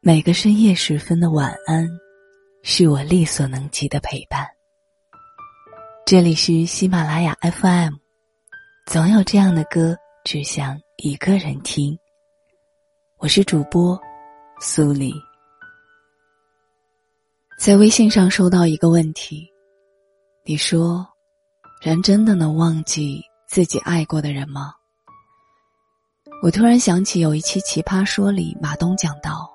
每个深夜时分的晚安，是我力所能及的陪伴。这里是喜马拉雅 FM，总有这样的歌，只想一个人听。我是主播苏黎。在微信上收到一个问题，你说：“人真的能忘记自己爱过的人吗？”我突然想起有一期《奇葩说》里马东讲到。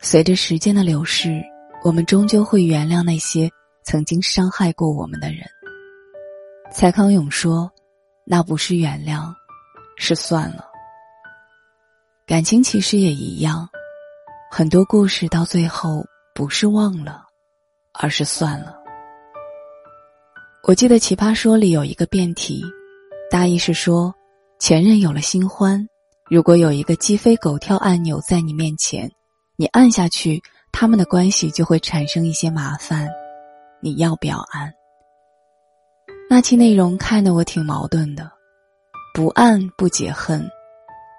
随着时间的流逝，我们终究会原谅那些曾经伤害过我们的人。蔡康永说：“那不是原谅，是算了。”感情其实也一样，很多故事到最后不是忘了，而是算了。我记得《奇葩说》里有一个辩题，大意是说，前任有了新欢，如果有一个鸡飞狗跳按钮在你面前。你按下去，他们的关系就会产生一些麻烦，你要不要按？那期内容看得我挺矛盾的，不按不解恨，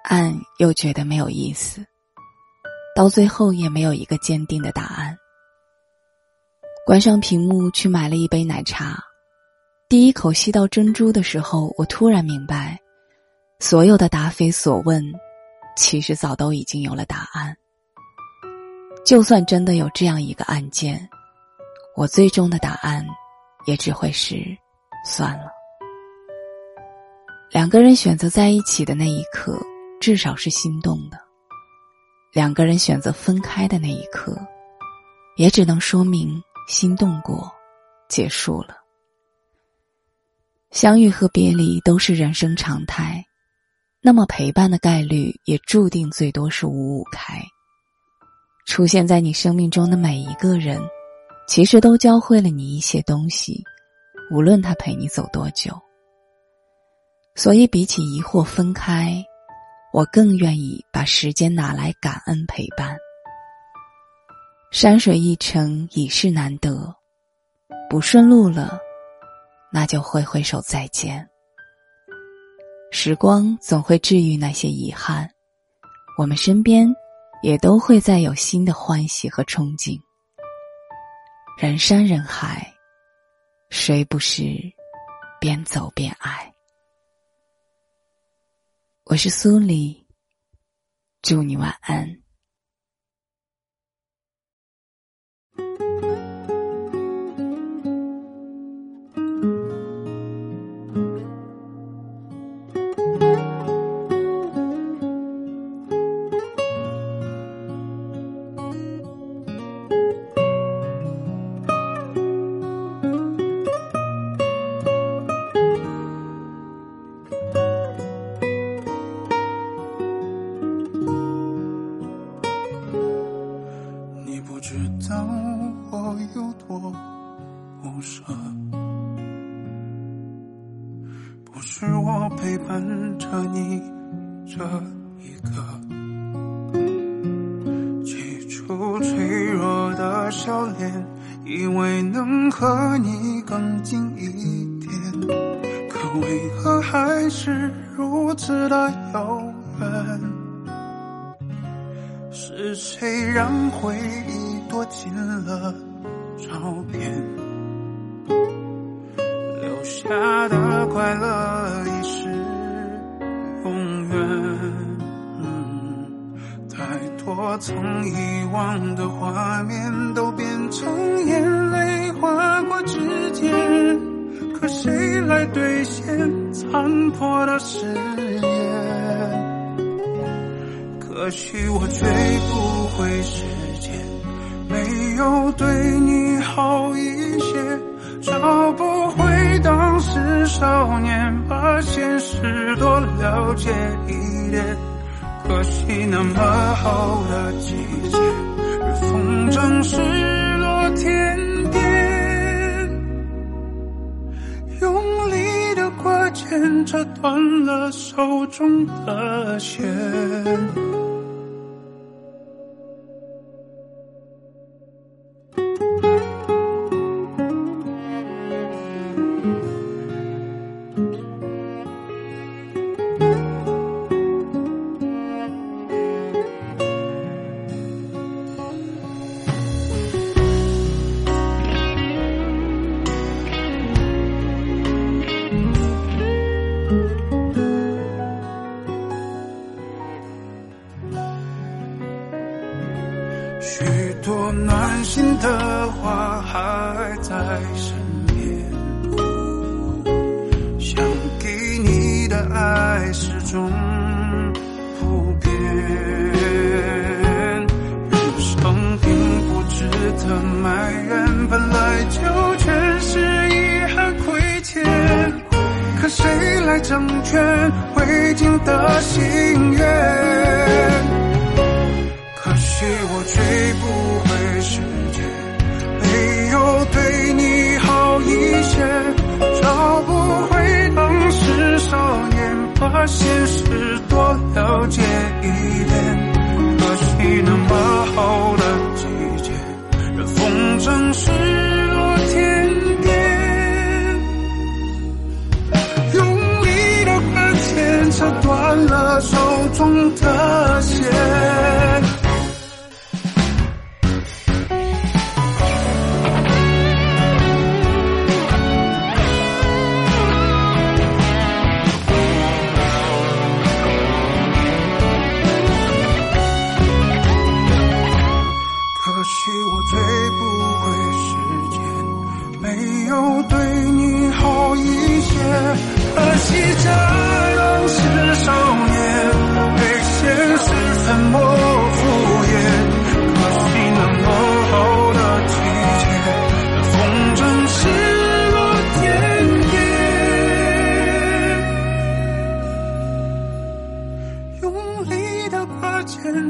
按又觉得没有意思，到最后也没有一个坚定的答案。关上屏幕去买了一杯奶茶，第一口吸到珍珠的时候，我突然明白，所有的答非所问，其实早都已经有了答案。就算真的有这样一个案件，我最终的答案也只会是算了。两个人选择在一起的那一刻，至少是心动的；两个人选择分开的那一刻，也只能说明心动过，结束了。相遇和别离都是人生常态，那么陪伴的概率也注定最多是五五开。出现在你生命中的每一个人，其实都教会了你一些东西，无论他陪你走多久。所以，比起疑惑分开，我更愿意把时间拿来感恩陪伴。山水一程，已是难得，不顺路了，那就挥挥手再见。时光总会治愈那些遗憾，我们身边。也都会再有新的欢喜和憧憬。人山人海，谁不是边走边爱？我是苏黎，祝你晚安。不舍，不是我陪伴着你这一刻，起初脆弱的笑脸，以为能和你更近一点，可为何还是如此的遥远？是谁让回忆躲进了照片？留下的快乐。已是永远。嗯，太多曾遗忘的画面都变成眼泪划过指尖，可谁来兑现残破的誓言？可惜我追不回时间，没有对你好一些，找不回当是少年，把现实多了解一点。可惜那么好的季节，风筝失落天边，用力的挂牵，扯断了手中的线。心的话还在身边，想给你的爱始终不变。人生并不值得埋怨，本来就全是遗憾亏欠，可谁来成全未尽的心愿？可惜我追不回现实多了解一点。可惜我最不会时间，没有对你好一些。可惜这样是少年，被现实沉默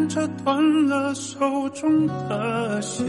这断了手中的线